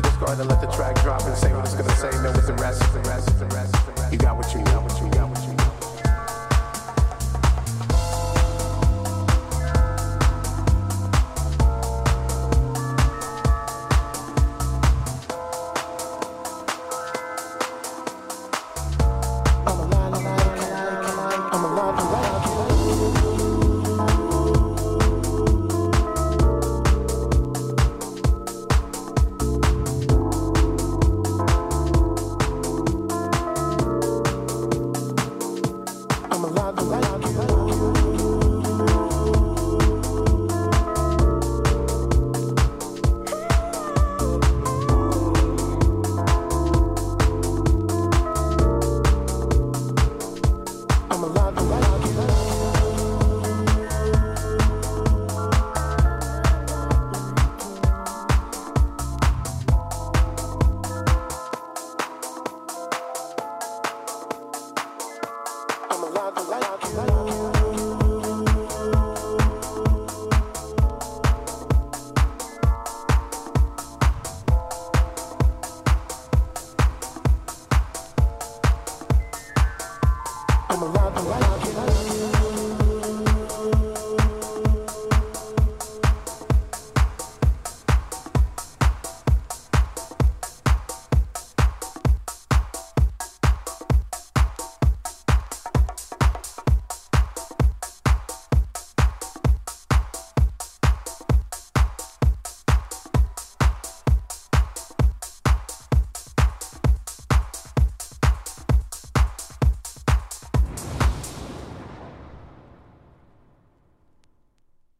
should just go ahead and let the track drop and say what it's gonna say, man, with the rest, the rest, the rest, the rest. You got what you got, what you got, what you got.